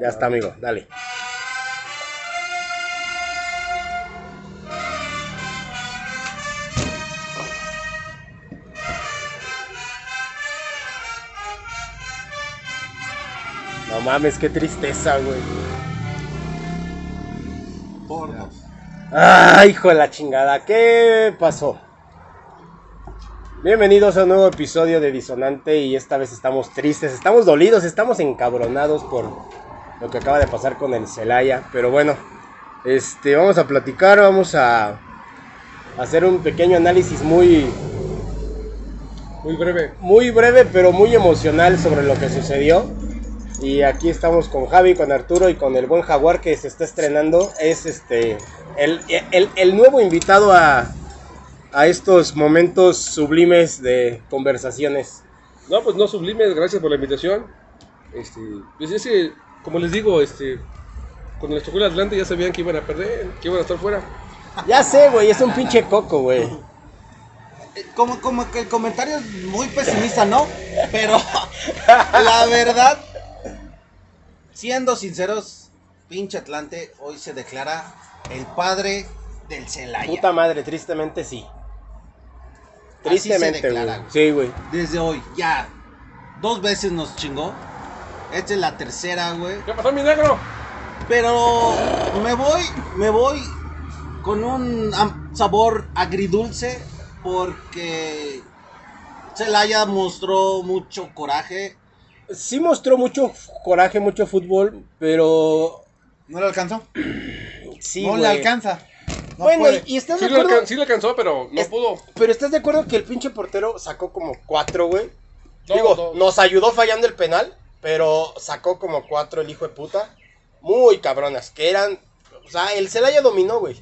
Ya está, amigo, dale. No mames, qué tristeza, güey. Por dos. Ay, hijo de la chingada, ¿qué pasó? Bienvenidos a un nuevo episodio de Disonante y esta vez estamos tristes, estamos dolidos, estamos encabronados por lo que acaba de pasar con el Celaya, pero bueno, este vamos a platicar, vamos a hacer un pequeño análisis muy Muy breve. muy breve pero muy emocional sobre lo que sucedió. Y aquí estamos con Javi, con Arturo y con el buen Jaguar que se está estrenando. Es este el, el- el nuevo invitado a, a estos momentos sublimes de conversaciones. No, pues no sublimes, gracias por la invitación. Este, pues ese, como les digo, este, cuando les tocó el Atlante ya sabían que iban a perder, que iban a estar fuera. Ya sé, güey, es un pinche coco, güey. Eh, Como, como que el comentario es muy pesimista, ¿no? Pero la verdad, siendo sinceros, pinche Atlante hoy se declara el padre del Celaya. Puta madre, tristemente sí. Tristemente, güey. Sí, güey. Desde hoy, ya. Dos veces nos chingó. Esta es la tercera, güey. ¿Qué pasó, mi negro? Pero me voy, me voy con un sabor agridulce porque Celaya mostró mucho coraje. Sí mostró mucho coraje, mucho fútbol, pero No le alcanzó. sí, no güey. le alcanza. No bueno, puede. y estás Sí de le, acuerdo. alcan- sí le alcanzó, pero no Es- pudo. Pero estás de acuerdo que el pinche portero sacó como cuatro, güey. No, Digo, no. nos ayudó fallando el penal, pero sacó como cuatro el hijo de puta. Muy cabronas, que eran. O sea, el Celaya dominó, güey.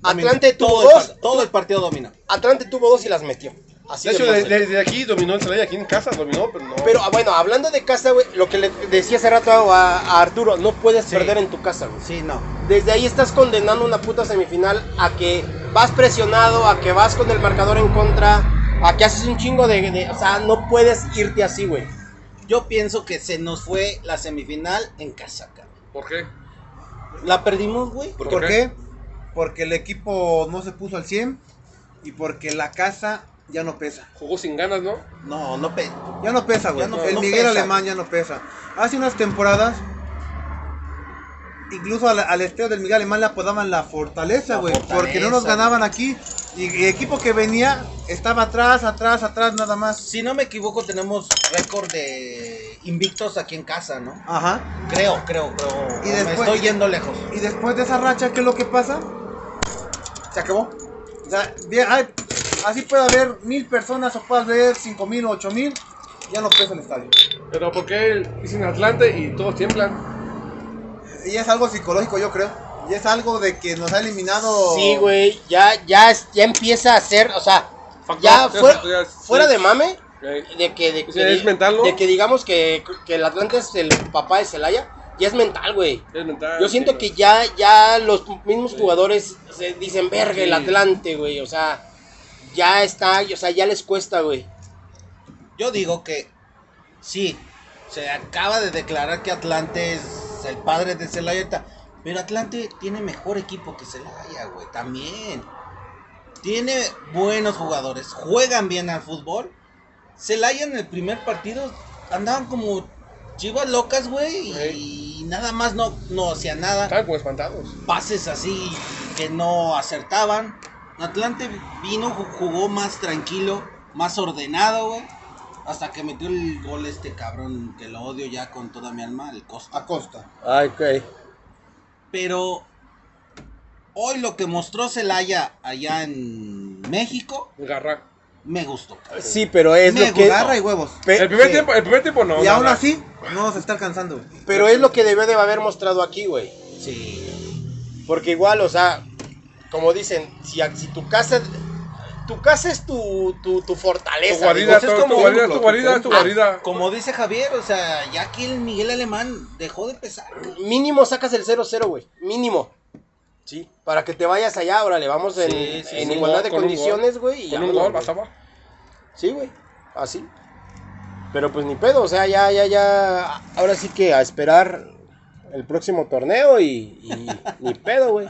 Dominó. Atlante tuvo todo el, dos. par- todo el partido dominó. Atlante tuvo dos y las metió. Así De hecho, desde aquí dominó el Celaya, aquí en casa dominó, pero no. Pero ah, bueno, hablando de casa, güey, lo que le decía hace rato a, a Arturo, no puedes Sí. perder en tu casa, güey. Sí, no. Desde ahí estás condenando una puta semifinal a que vas presionado, a que vas con el marcador en contra, a que haces un chingo de... de- o sea, no puedes irte así, güey. Yo pienso que se nos fue la semifinal en casa, cabrón. ¿Por qué? La perdimos, güey. ¿Por ¿Por qué? qué? Porque el equipo no se puso al 100 y porque la casa ya no pesa. Jugó sin ganas, ¿no? No, no pe Ya no pesa, güey. No- el no Miguel pesa. Alemán ya no pesa. Hace unas temporadas, incluso al, al estero del Miguel Alemán le apodaban la fortaleza, güey. Porque no nos ganaban aquí. Y el equipo que venía estaba atrás, atrás, atrás, nada más. Si no me equivoco, tenemos récord de invictos aquí en casa, ¿no? Ajá. Creo, creo, creo. Y me después- estoy yendo lejos. Y después de esa racha, ¿qué es lo que pasa? Se acabó. O sea, bien, ay, así puede haber mil personas o puede haber cinco mil o ocho mil. Ya no pesa el estadio. Pero ¿por qué dicen Atlante y todos tiemblan? Y es algo psicológico, yo creo. Y es algo de que nos ha eliminado. Sí, güey, ya, ya, es- ya empieza a ser, o sea, Factor, ya fuera, ya- fuera sí. de mame, de que, de, que- es mental, ¿no? de que digamos que, que el Atlante es el papá de Celaya, ya es mental, güey. Es mental, Yo siento sí, que ya, ya los mismos jugadores se dicen, verga, el. Atlante, güey. O sea, ya está, o sea, ya les cuesta, güey. Yo digo que sí, se acaba de declarar que Atlante es el padre de Celaya, pero Atlante tiene mejor equipo que Celaya, güey, también. Tiene buenos jugadores, juegan bien al fútbol. Celaya en el primer partido andaban como chivas locas, güey, y nada más no, no hacía nada. Estaban como espantados. pases así que no acertaban. Atlante vino, ju- jugó más tranquilo, más ordenado, güey. Hasta que metió el gol este cabrón que lo odio ya con toda mi alma, el Costa. A costa. Ay, ok. Pero hoy lo que mostró Celaya allá en México Garra. me gustó. Sí, pero es Me lo que. Garra y huevos. pe- El primer sí. tiempo, el primer tiempo no. y aún así, no nos está alcanzando. pero es lo que debió de haber mostrado aquí, güey. Sí. Porque igual, o sea, como dicen, si, si tu casa. Tu casa es tu, tu, tu Tu fortaleza. guarida, digo. es tu, como tu guarida, un- tu guarida, tu Ah. Como dice Javier, o sea, ya aquí el Miguel Alemán dejó de pesar. Mínimo sacas el 0-0, güey. Mínimo. Sí. Para que te vayas allá, órale, vamos en, Sí, sí, en sí. igualdad de condiciones, güey. y Con un gol, pasaba. Sí, güey. Así. Pero pues ni pedo, o sea, ya, ya, ya. Ahora sí que a esperar el próximo torneo y, y ni pedo, güey.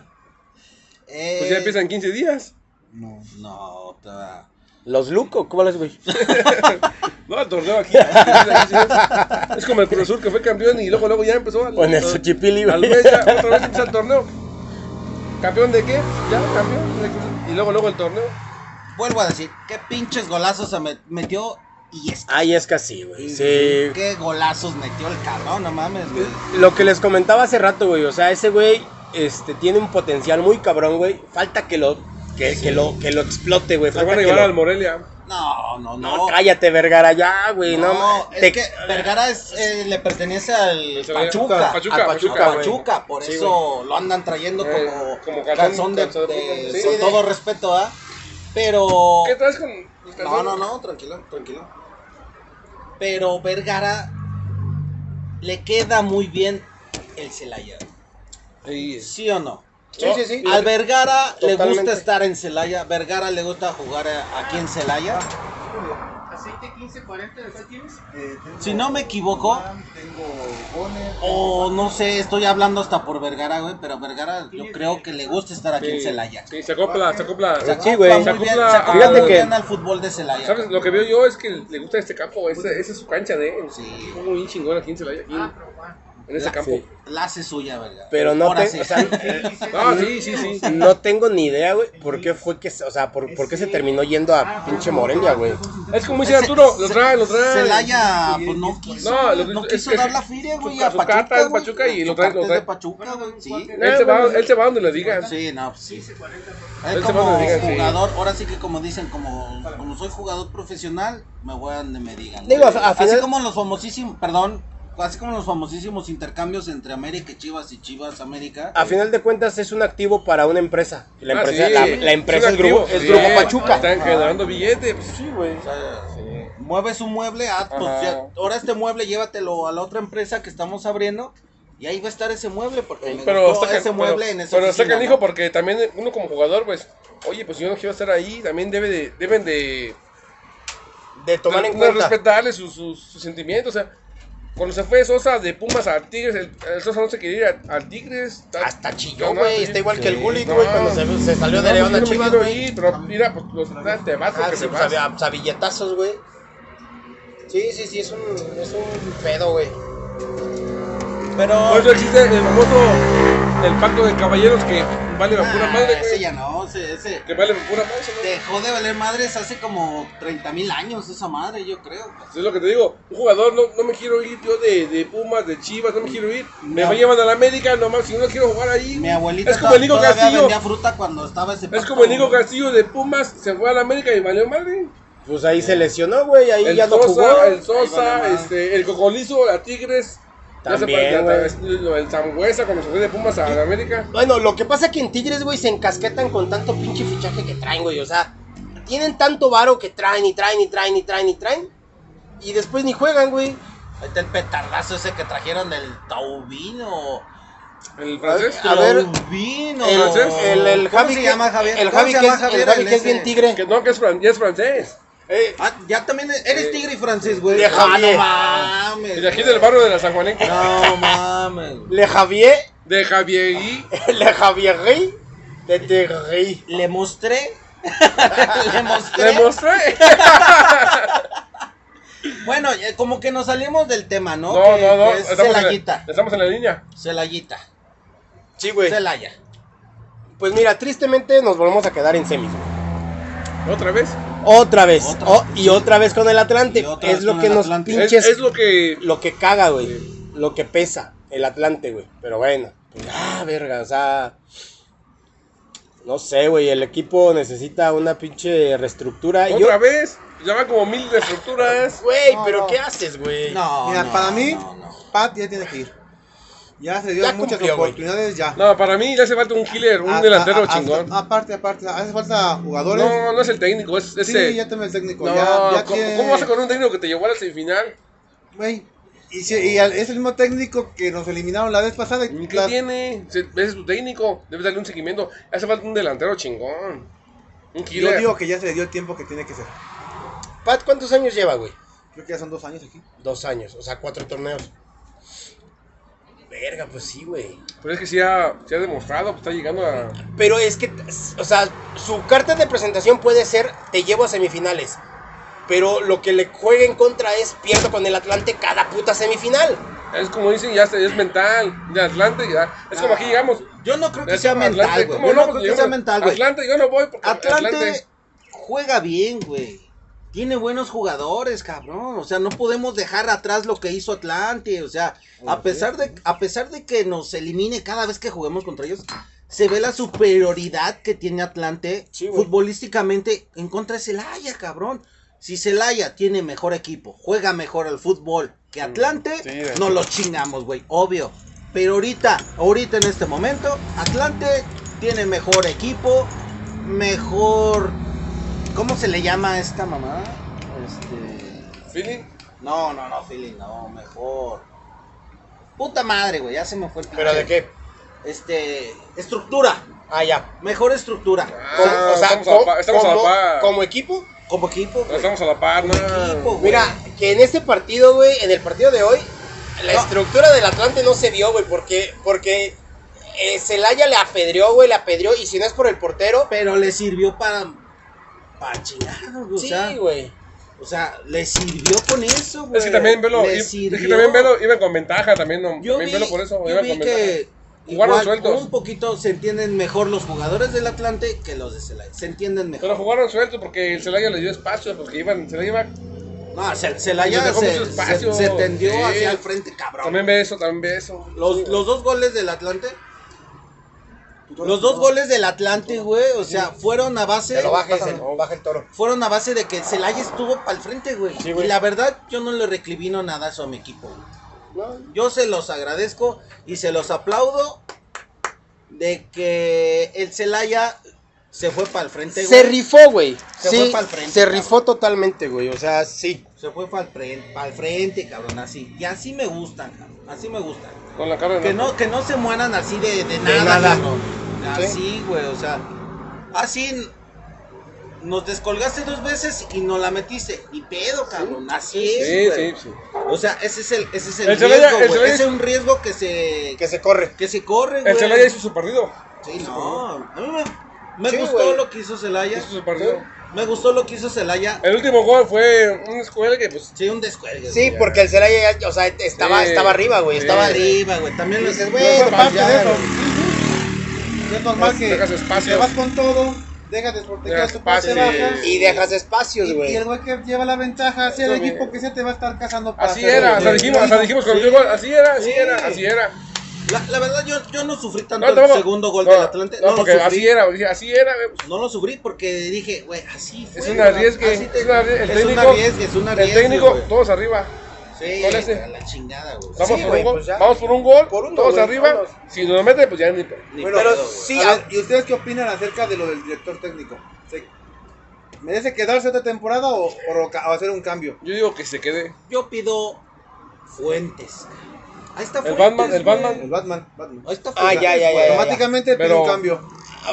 Eh, Pues ya empiezan 15 días. No. No, ta- Los Luco, ¿cómo les, güey? No, el torneo aquí. empieza 15 días. Es como el Cruz Azul que fue campeón y luego, luego ya empezó. al- en el al- Xochipilli, Al güey. mes ya, otra vez empieza el torneo. ¿Campeón de qué? Ya, campeón. Y luego, luego el torneo. Vuelvo a decir, qué pinches golazos se me- metió y es Ay, es que así, güey. Sí. Qué golazos metió el cabrón, no mames, güey. Lo que les comentaba hace rato, güey. O sea, ese güey este, tiene un potencial muy cabrón, güey. Falta que lo, que, que lo, que lo explote, güey. Falta van a llevar lo- al Morelia. No, no, no. No, cállate, Vergara, ya, güey. No, No, es te- que Vergara es, eh, le pertenece al Pachuca. Pachuca, al Pachuca, Pachuca, por Sí, eso lo andan trayendo Eh, como, como calzón, calzón- de, calzón de de- punta, sí. con todo respeto, ¿ah? Pero ¿Qué traes con no, no, no, tranquilo, tranquilo. Pero Vergara le queda muy bien el Celaya. Sí. ¿Sí o no? Sí, sí, sí. Al Vergara le Totalmente. gusta estar en Celaya. Vergara le gusta jugar eh, aquí en Celaya. Aceite 1540 de cuál tienes? Eh, Si no me equivoco, Tengo o no sé, estoy hablando hasta por Vergara, güey, pero Vergara yo creo que le gusta estar aquí en Sí, Celaya. Sí, se acopla, se acopla. Se Sí, acopla güey. muy Se bien, acopla se acopla Fíjate que- bien al fútbol de Celaya. ¿Sabes? Lo que veo yo es que le gusta este campo, güey. Esa, esa es su cancha de él. Sí. Muy bien chingón aquí en Celaya, aquí Ah, pero. En ese La- campo. Sí. La hace suya, Vergara. Pero no te, sí. o sea, Ah, sí, sí, sí. no tengo ni idea, güey, por qué fue que, se- o sea, por, por qué se terminó yendo a pinche Morelia, güey. Es como dice Arturo, lo trae, lo trae. Celaya, pues no quiso, No, lo que- no es quiso que dar la feria, güey, a su Pachuca, carta es. Pachuca y lo trae- lo es trae. de Pachuca, güey, sí. Él se, va, él se va donde le digan. Sí, no, pues sí. Él como jugador, ahora sí que como dicen, como, como soy jugador profesional, me voy a donde me digan. Digo, a- a así final- como los famosísimos, perdón, así como los famosísimos intercambios entre América y Chivas y Chivas América. A final de cuentas es un activo para una empresa. La Ah, empresa, sí. la, la empresa un es, grupo, es Sí. Grupo Pachuca. Están generando billetes. pues, Sí, güey. O sea, mueve su mueble, ah, pues ya, ahora este mueble llévatelo a la otra empresa que estamos abriendo y ahí va a estar ese mueble porque me Pero gustó está, ese can- mueble pero, en esa pero está oficina, canijo ¿no? porque también uno como jugador, pues, oye, pues si yo no quiero estar ahí, también debe de, deben de, De tomar en de cuenta. respetarle sus, sus, sus sentimientos. O sea, cuando se fue Sosa de Pumas a Tigres, el, el Sosa no se quería ir a- al Tigres. Hasta chilló, güey. Está igual que el Sí. Gullit, No. güey, cuando se, se salió de León a Chivas, güey. pero mira, pues los te vas Ah, sí, pues vas. a, a billetazos, güey. Sí, sí, sí, es un, es un pedo, güey. Pero Por eso existe el famoso el pacto de caballeros que vale la pura Ah, madre, ese ya no, ese, ese Que vale la pura madre, ¿no? dejó de valer madres hace como 30 mil años esa madre, yo creo. Es lo que te digo, un jugador no, no me quiero ir yo de, de Pumas, de Chivas, no me quiero ir. Me No. va a llevar a la América, nomás si no quiero jugar ahí. Mi abuelita es como el Nico Castillo. vendía fruta cuando estaba ese Es como el Nico. Castillo de Pumas, se fue a la América y valió madre. Pues ahí se lesionó, güey. Ahí El ya no jugó. Sosa, el Sosa, vale este, el Cocolizo, a Tigres. También, güey. lo- el Zambuesa cuando se fue de Pumas a América. Bueno, lo que pasa es que en Tigres, güey, se encasquetan con tanto pinche fichaje que traen, güey. O sea, tienen tanto varo que traen y traen y traen y traen y traen. Y después ni juegan, güey. Ahí está el petardazo ese que trajeron del Taubino. El francés. A ver, Taubino. El, ¿Francés? el, el ¿Cómo Javi se que- llama, Javier? El ¿Cómo Javi se que llama, es, Javier, el Javi el que es bien tigre. Que no, que es, fran- ya es francés. Eh, Ah, ya también eres Eh, tigre y francés, güey. de Ah, Javier. no mames. Y de aquí del barrio de la San Juanenco. No mames. Le Javier, De Javier Le Javier de Tigre. Le mostré. Le mostré. le mostré. Bueno, eh, como que nos salimos del tema, ¿no? No, Que- no, no. que es Estamos en, Celayita. la, estamos en la línea. Celayita. Sí, güey. Celaya. Pues mira, tristemente nos volvemos a quedar en semis. güey. Otra vez. Otra vez. Otra Oh, vez, y sí. otra vez con el Atlante. Es lo que nos Atlante. Pinches. es lo que. Lo que caga, güey. Lo que pesa. El Atlante, güey. Pero bueno. Pues, ah, verga. O sea. No sé, güey. El equipo necesita una pinche reestructura. Otra Yo, vez. Ya van como mil estructuras. güey, No, pero no. ¿qué haces, güey? No, Mira, no, para mí, no, no. Pat ya tiene que ir. Ya se dio Ya muchas cumplió, oportunidades ya. No, para mí le hace falta un killer, un A- delantero a- a- chingón. Aparte, aparte, hace falta jugadores. No, no es el técnico, es ese. sí, ya tengo el técnico. no, ya, ya ¿cómo, cómo vas a con un técnico que te llevó a la semifinal? Güey, y, si- y al- es el mismo técnico que nos eliminaron la vez pasada. y ¿Qué la- tiene? Se- Ese es tu técnico, debes darle un seguimiento. Hace falta un delantero chingón. Un Yo killer. digo que ya se le dio el tiempo que tiene que ser. Pat, ¿cuántos años lleva, güey? Creo que ya son dos años aquí. Dos años, o sea, cuatro torneos. Verga, pues sí, güey. Pero es que sí ha, sí ha demostrado, pues está llegando a. Pero es que, o sea, su carta de presentación puede ser, te llevo a semifinales. Pero lo que le juega en contra es, pierdo con el Atlante cada puta semifinal. Es como dicen, ya es mental. De Atlante, ya. Es como aquí llegamos. Yo no creo que sea mental, Atlante, güey. ¿cómo Yo no Pues creo que sea mental, güey. Atlante, yo no voy porque Atlante juega bien, güey. Tiene buenos jugadores, cabrón. O sea, no podemos dejar atrás lo que hizo Atlante. O sea, a pesar de, a pesar de que nos elimine cada vez que juguemos contra ellos, se ve la superioridad que tiene Atlante Sí, futbolísticamente en contra de Celaya, cabrón. Si Celaya tiene mejor equipo, juega mejor al fútbol que Atlante, Sí, de- no los chingamos, güey, obvio. Pero ahorita, ahorita en este momento, Atlante tiene mejor equipo, mejor... ¿Cómo se le llama a esta mamá? Este... Feeling. No, no, no, Philly, no, mejor. Puta madre, güey, ya se me fue el ¿Pero de qué? Este... Estructura, Ah, ya. mejor estructura. Como- Ah, o sea, estamos a la par- estamos a la como, par. como equipo. Como equipo, güey. Estamos a la par, ¿no? equipo, güey. Mira, que en este partido, güey, en el partido de hoy, la No. estructura del Atlante no se vio, güey, porque, porque eh, Celaya le apedreó, güey, le apedreó, y si no es por el portero, Pero le sirvió para... O sí, sea, güey. O sea, le sirvió con eso, güey. Es que también Velo, Le es que también Velo iba con ventaja también, no, Yo también vi, Velo por eso, yo iba vi con ventaja. que Jugaron igual, sueltos. un poquito se entienden mejor los jugadores del Atlante que los de Celaya. Se entienden mejor. Pero jugaron suelto porque el Celaya le dio espacio, porque iban, Celaya iba, no, dejó se, mucho espacio. se- se tendió Sí. hacia el frente, cabrón. también ve eso, también ve eso. Los, los dos goles del Atlante. Los dos goles del Atlante, güey, o sea, fueron a base. Que lo bajes, el, baja el toro. Fueron a base de que Celaya estuvo para el frente, güey. Sí, y la verdad, yo no le recrimino nada a eso a mi equipo, güey. No, Yo se los agradezco y se los aplaudo de que el Celaya se fue para el frente, Se güey. rifó, güey. Se Sí, fue pa'l frente, se cabrón. rifó totalmente, güey. O sea, sí. Se fue para el frente, pa'l frente, cabrón, así. Y así me gustan, cabrón. Así me gustan. Con la cara Que no, que no se mueran así de, de nada, nada. cabrón. Sí. Así, güey, o sea. Así nos descolgaste dos veces y nos la metiste. Y pedo, cabrón. Así Sí, es, güey. sí, sí. O sea, ese es el, ese es el, El Celaya- riesgo, el. Celaya- Ese es un riesgo que se, Que se corre. que se corre, güey. El Celaya hizo su partido. Sí, no. A mí me, me Sí, gustó lo que hizo Celaya. Hizo su partido. Me gustó lo que hizo Celaya. El último gol fue un escuela que pues Sí, un descuelgue. Sí, güey. porque el Celaya, ya, o sea, estaba, Sí. estaba arriba, güey. Sí. Estaba arriba. güey. También lo Dices, güey, Es parte de eso. Es normal que Dejas espacio. te vas con todo, dejas de proteger Dejas tu espacio. baja. Y dejas espacios, Y, güey. y el güey que lleva la ventaja, sea el equipo que sea, te va a estar cazando así era, hasta güey. dijimos, dijimos el Sí. gol, así era, así Sí. era, así era. La, la verdad, yo, yo no sufrí tanto No, el segundo gol no, del Atlante. No, No, lo porque sufrí. así era, así era, pues, No lo sufrí porque dije, güey, así fue. Es una güey, arriesgue, es una arrie- el es técnico- una arriesgue, El arriesgue, técnico, todos arriba. Sí, a la chingada, güey. Vamos Sí, por un gol, pues ya. vamos por un gol, Por uno, todos arriba. Si nos mete, pues ya ni. Ni Pero pedo, sí, A a- ver, ¿Y ustedes qué opinan acerca de lo del director técnico? ¿Se- ¿Merece quedarse otra temporada o, o o hacer un cambio? Yo digo que se quede. Yo pido fuentes. Ahí está El. Batman, el. Batman. El Batman. Batman. Ahí está Ah, Fuentes, ya, ya, ya. Automáticamente pide Pero- un cambio.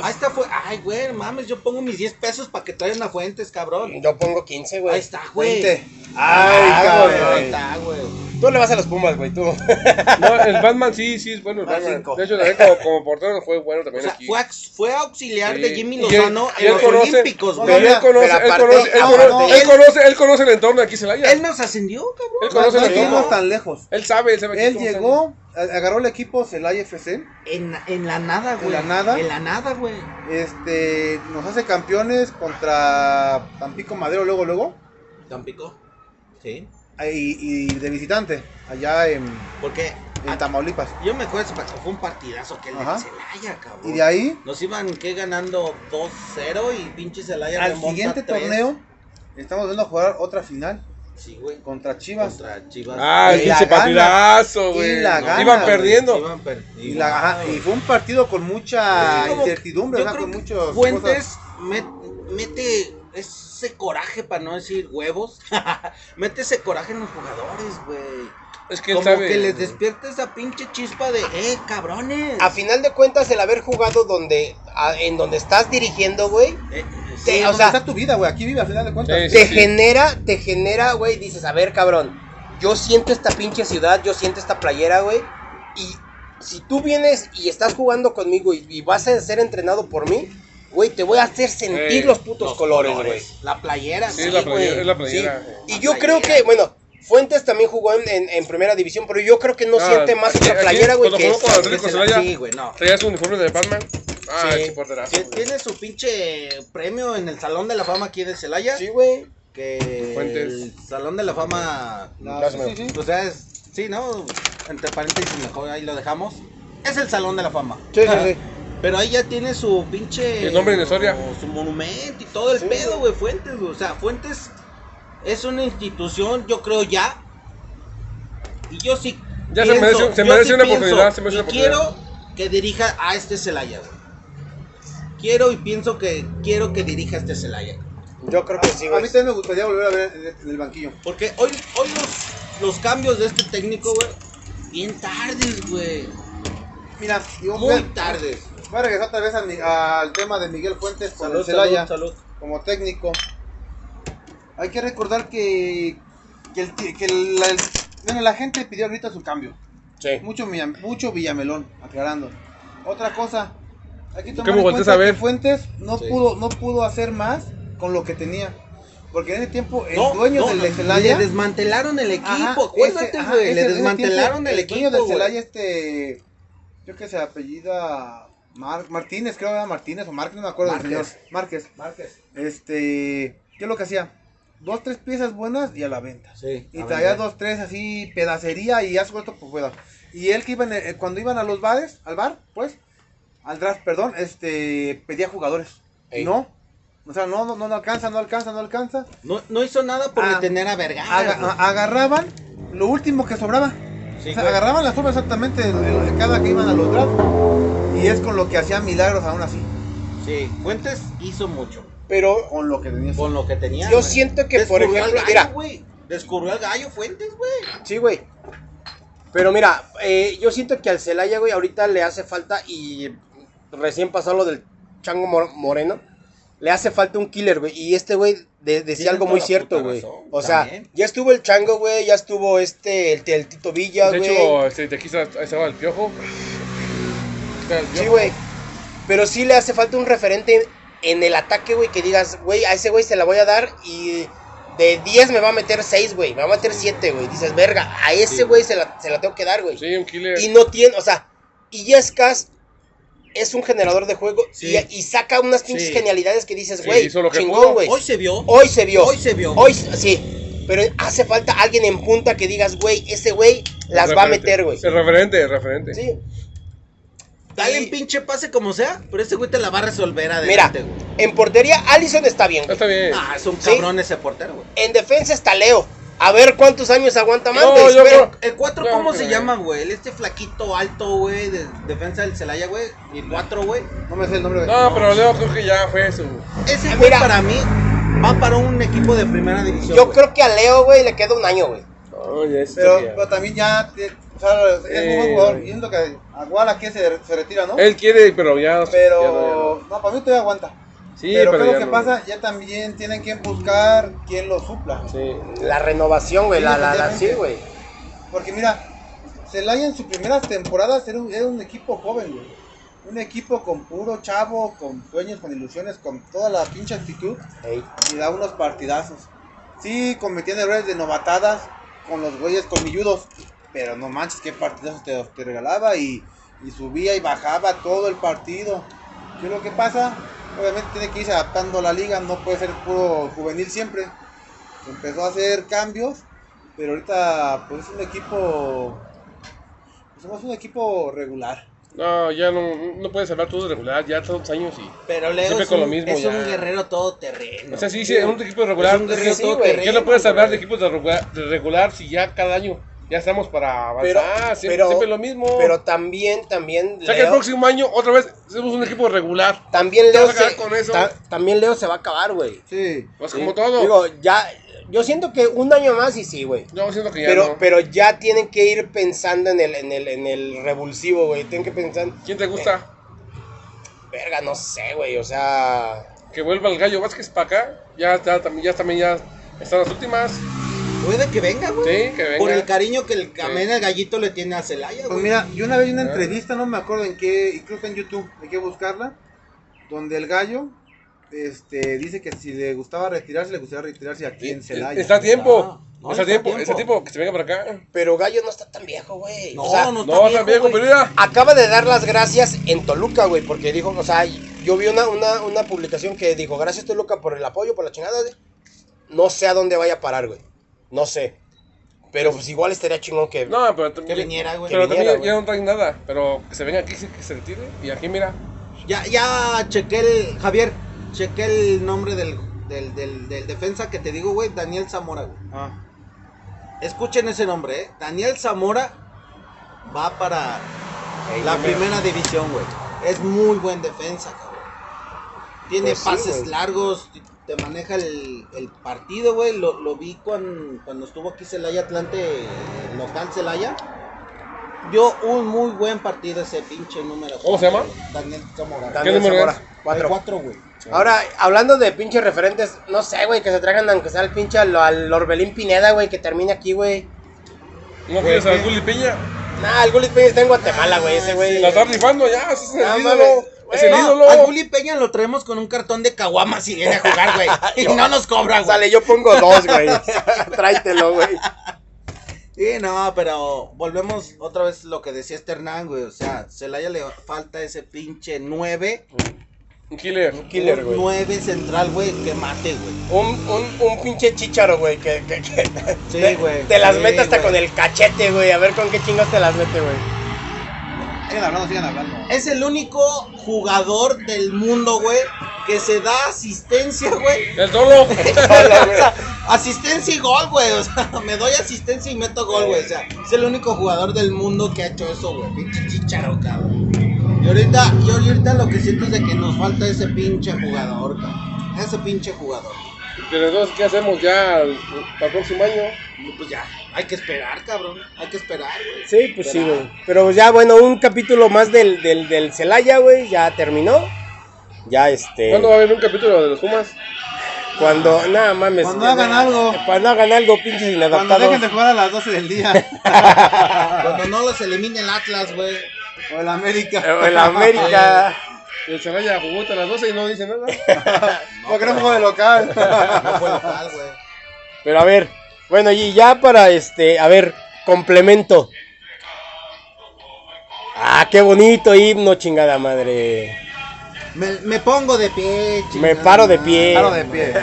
Ahí está fue. Ay, güey, mames, yo pongo mis 10 pesos para que traigan a Fuentes, cabrón. Yo pongo 15, güey. Ahí está, güey. 20. Ay, Ah, güey, cabrón. Ahí está, güey. Tú le vas a los Pumas, güey, tú. No, el Batman sí, sí es bueno. El Batman. cinco. De hecho, también como, como portero fue bueno O también sea, aquí. fue, fue auxiliar Sí. de Jimmy Y él- Lozano y en él los conoce- Olímpicos, No, Pero güey. él conoce, pero él conoce, él no, conoce, no, él él- conoce, él conoce el entorno de aquí Celaya. Él nos ascendió, cabrón. Él No, conoce no el entorno. tan lejos. Él sabe, él sabe Él llegó, a- agarró el equipo Celaya FC, En, en la nada, güey. la nada? En la nada, güey. este, nos hace campeones contra Tampico Madero luego, luego, Tampico. Sí. y, y de visitante, allá en, Porque en a- Tamaulipas. yo me acuerdo, fue un partidazo que el de Ajá. Celaya, cabrón. Y de ahí, Nos iban que ganando 2-0 y pinche Celaya al siguiente torneo, estamos viendo jugar otra final Sí, güey. contra Chivas. Contra Chivas. Ah, el Y la pinche partidazo, Y güey. la gana, Iban güey. perdiendo. Iban per- Y, la- ajá, y fue un partido con mucha incertidumbre, Yo creo con que muchos Fuentes met- mete ese coraje, para no decir huevos, mete ese coraje en los jugadores, güey. Es que Como sabe. que les despierta esa pinche chispa de, eh, cabrones. A final de cuentas, el haber jugado donde, a- en donde estás dirigiendo, güey, Eh, Sí, sí, o ¿Dónde sea- está tu vida, güey? Aquí vive a final de cuentas. Sí, sí. te genera, te genera, güey, dices, a ver, cabrón, yo siento esta pinche ciudad, yo siento esta playera, güey, y si tú vienes y estás jugando conmigo y, y vas a ser entrenado por mí, güey, te voy a hacer sentir Sí, los putos Los colores, güey. La playera, Sí, la playera, la playera. sí. Y yo creo que, bueno, Fuentes también jugó en, en- en primera división, pero yo creo que no Ah, siente más aquí, playera, güey, cuando jugó con esta, Atlético güey. Celaya, Sí, güey, no. traía su uniforme de Batman. Ah, Sí. porterazo. Güey. tiene su pinche premio en el Salón de la Fama aquí de Celaya. Sí, güey. Que Fuentes. el Salón de la Fama. La- sí, sí, sí. O sea, es. Sí, ¿no? Entre paréntesis, mejor ahí lo dejamos. Es el Salón de la Fama. Sí, sí, sí. Pero ahí ya tiene su pinche. El nombre la historia. Su monumento y todo el Sí, pedo, güey. Fuentes, güey. O sea, Fuentes es una institución, yo creo ya. Y yo sí. Ya se merece- se merece una oportunidad, se merece y una oportunidad. quiero que dirija a este Celaya, güey. Quiero y pienso que quiero que dirija a este Celaya. Yo creo que sí, A güey. mí también me gustaría volver a ver en- en el banquillo. Porque hoy, hoy los, los cambios de este técnico, güey, bien tardes, güey. Mira, yo Muy voy, tardes. voy a regresar otra vez a mi- al tema de Miguel Fuentes con Salud, el Celaya salud, salud. como técnico. Hay que recordar que, que, el, que el- la, el- bueno, la gente pidió ahorita su cambio. Sí. Mucho, mucho Villamelón, aclarando. Otra cosa, ¿Qué tomar me en cuenta a ver? que Fuentes no Sí. pudo no pudo hacer más con lo que tenía. Porque en ese tiempo el No, dueño no, del no, de Celaya... Le desmantelaron el equipo, Ajá, acuérdate, ese- ajá, güey. ese- Le desmantelaron tiempo, el, El dueño equipo, del. Celaya, este... Creo que se apellida... Mar- Martínez, creo que era Martínez o Márquez, no me acuerdo del señor. Márquez. Márquez. Márquez. Este... ¿Qué es lo que hacía? Dos, tres piezas buenas y a la venta. Sí. Y traía dos, tres así, pedacería y ya suelto por fuera. Y él que iba en el- cuando iban a los bares, al bar, pues, al draft, perdón, este, pedía jugadores. Ey. No. O sea, no, no, no alcanza, no alcanza, no alcanza. No, no hizo nada por Ah, detener a Vergara. Aga- agarraban lo último que sobraba. Sí, o sea, güey. agarraban las sobras exactamente de, cada que iban a los drafts. Y es con lo que hacían milagros aún así. Sí, Fuentes hizo mucho. Pero Con lo que tenía. Con lo que tenía. Yo siento que, por ejemplo, gallo, mira. Descubrió al gallo Fuentes, güey. Sí, güey. Pero mira, eh, yo siento que al Celaya, güey, ahorita le hace falta y recién pasó lo del Chango Mor- Moreno. Le hace falta un killer, güey. Y este, güey, de- decía algo muy cierto, güey. O sea, también. ya estuvo el Chango, güey. Ya estuvo este, el, el Tito Villa, De güey. hecho, este, de aquí está- ahí estaba el piojo. Sí, güey. Pero sí le hace falta un referente en el ataque, güey, que digas, güey, a ese güey se la voy a dar y de 10 me va a meter 6, güey. Me va a meter 7, güey. Dices, verga, a ese Sí. güey se la, se la tengo que dar, güey. Sí, un killer. Y no tiene, o sea, y Yescas es un generador de juego Sí. y, y saca unas pinches Sí. genialidades que dices, Sí, güey, hizo lo que chingón, güey. Hoy se vio. Hoy se vio. Hoy se vio. Hoy, sí. Pero hace falta alguien en punta que digas, güey, ese güey las va a meter, güey. El referente, el referente. Sí. Dale en pinche pase como sea, pero ese güey te la va a resolver Mira, adelante, güey. en portería, Allison está bien, güey. Está bien. Ah, es un Sí. cabrón ese portero, güey. En defensa está Leo. A ver cuántos años aguanta más, No, yo creo- El 4, No, ¿cómo se llama, güey? El Este flaquito alto, güey, de defensa del Celaya, güey. Y el 4, güey. No me sé el nombre de No, pero Leo creo que ya fue su. Ese Ah, güey mira. para mí va para un equipo de primera división. Yo güey. creo que a Leo, güey, le queda un año, güey. No, ya es Pero, pero también ya, te- o sea, es muy Eh, buen jugador. Y es lo que Agual aquí se, se retira, ¿no? Él quiere, pero ya. ya Pero, no, ya no, para mí todavía aguanta. Sí, pero, pero, ¿qué es ya lo que pasa? Ya también tienen que buscar quien lo supla. Sí. La renovación, güey. Sí, La, la, la, sí, güey. Porque mira, Celaya en sus primeras temporadas era un, era un equipo joven, güey. Un equipo con puro chavo, con sueños, con ilusiones, con toda la pinche actitud. Y da unos partidazos. Sí, cometían errores de novatadas con los güeyes colmilludos. Pero no manches, qué partidazos te, te regalaba y, y subía y bajaba todo el partido. ¿Qué es lo que pasa? Obviamente tiene que irse adaptando a la liga, no puede ser puro juvenil siempre. Empezó a hacer cambios, pero ahorita pues es un equipo... pues, somos un equipo regular. No, ya no, no puedes hablar todo de regular, ya tantos años y. Pero Leo Siempre es, con un, lo mismo, es ya. un guerrero todoterreno. O sea, sí, sí, es un equipo regular. Es un guerrero Sí, todoterreno. ¿Qué no puedes hablar de equipos de regular, de regular si ya cada año ya estamos para Pero, avanzar? siempre, pero, siempre lo mismo. pero también, también. o sea que el próximo año otra vez somos un equipo regular. También ¿Te Leo, se, con eso? ta- también Leo se va a acabar, güey. Sí. Pues Sí. como todo. Digo, ya, yo siento que un año más y sí, güey. Yo siento que ya Pero, no. pero ya tienen que ir pensando en el, en el, en el revulsivo, güey. Tienen que pensar, ¿Quién te gusta? verga, no sé, güey. O sea, Que vuelva el gallo Vázquez para acá. Ya, ya, también, ya también ya están las últimas. Puede que venga, güey. Sí, que venga. Por el cariño que el también el gallito le tiene a Celaya, güey. Pues mira, yo una vez vi una Ah. entrevista, no me acuerdo en qué, incluso en YouTube, hay que buscarla, donde el gallo este, dice que si le gustaba retirarse, le gustaría retirarse aquí en Celaya. Está a tiempo. Ah, no, está a está tiempo. tiempo. Está a tiempo que se venga para acá. Pero Gallo no está tan viejo, güey. No, O sea, no está No, viejo, güey. pero mira. acaba de dar las gracias en Toluca, güey, porque dijo, o sea, yo vi una, una, una publicación que dijo, gracias Toluca por el apoyo, por la chingada, güey. No sé a dónde vaya a parar, güey. No sé. Pero pues igual estaría chingón que... No, pero Que también. viniera, güey. Pero Que viniera, también ya güey. no traen nada. Pero que se venga aquí, sí, que se retire. Y aquí, mira. Ya, ya chequé el. Javier, chequé el nombre del, del, del, del defensa que te digo, güey. Daniel Zamora, güey. Ah, Escuchen ese nombre, ¿eh? Daniel Zamora va para Ey, la primera división, güey. Es muy buen defensa, cabrón. Tiene Pues sí, pases güey. largos, te maneja el, el partido, güey. Lo, lo vi cuando, cuando estuvo aquí Celaya Atlante, el local Celaya. Dio un muy buen partido ese pinche número. ¿Cómo se llama? Daniel Zamora. Daniel número Zamora, es? cuatro. Cuatro, güey. Ahora, hablando de pinches referentes, no sé, güey, que se traigan aunque sea el pinche al, al Orbelín Pineda, güey, que termine aquí, güey. ¿No quieres a Gulli Piña? Nah, el Gulit Peña está en Guatemala, güey, ese güey. La está rifando ya. ese Es el No, ídolo. Es el güey. ídolo. Al Juli Peña lo traemos con un cartón de caguamas si viene a jugar, güey. y no nos cobra, güey. Sale, yo pongo dos, güey. Tráetelo, güey. Sí, no, pero volvemos otra vez lo que decía este Hernán, güey. O sea, Celaya le falta ese pinche 9. Un killer. Killer, güey. 9 central, güey, que mate, güey. Un, un, un pinche chícharo, güey, que, que, que Sí, te, güey. te las Sí, mete hasta güey. con el cachete, güey. A ver con qué chingos te las mete, güey. Sigan hablando, sigan hablando. Es el único jugador del mundo, güey, que se da asistencia, güey. El solo. O sea, asistencia y gol, güey. O sea, me doy asistencia y meto gol, güey. O sea, es el único jugador del mundo que ha hecho eso, güey. Pinche chicharo, cabrón. Y ahorita, y ahorita lo que siento es de que nos falta ese pinche jugador, cabrón. Ese pinche jugador. Pero entonces, ¿qué hacemos ya al- para el próximo año? Pues ya, hay que esperar, cabrón. Hay que esperar, güey. Sí, pues sí, güey. Pero ya, bueno, un capítulo más del, del, del Celaya, güey, ya terminó. Ya, este. ¿Cuándo va a haber un capítulo de los Pumas? Cuando, nada mames. Cuando hagan algo. Cuando hagan algo, pinches Cuando inadaptados. dejen de jugar a las 12 del día. Cuando no los elimine el Atlas, güey. o el América. O el América. Y el Celaya jugó hasta las 12 y no dice nada. Porque no jugó de local. No fue local, güey. Pero a ver, bueno, y ya para este, a ver, complemento. Ah, qué bonito himno, chingada madre. Me, me pongo de pie, Me chingada paro de pie. Claro de pie.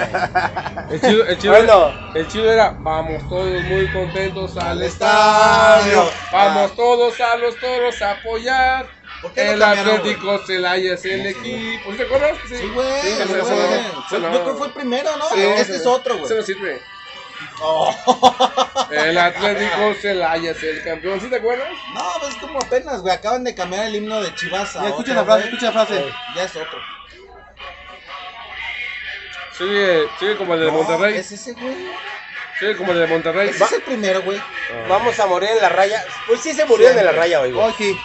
El chido, el chido, Bueno. el chido era, vamos todos muy contentos al estadio. Vamos todos a los toros a apoyar. ¿Por qué lo El Atlético Celaya es el equipo. ¿Sí ¿Te acuerdas? Sí, güey. Sí, Sí, sí, güey. sí, sí. Fue- Sí, no. Yo creo que fue el primero, ¿no? Sí, este sí. es otro, güey. No sirve. Oh. El Atlético Celaya es el campeón. ¿Sí te acuerdas? No, pues es como apenas, güey. Acaban de cambiar el himno de Chivas. a Ya, escuchen otro, la frase, güey. escuchen la frase. Ya es otro. Sigue, sigue como el de No, Monterrey. Es ese, güey. Sigue como el de Monterrey. Ese es el primero, güey. Vamos a morir en la raya. Pues sí se murieron en la raya hoy, güey. Hoy sí.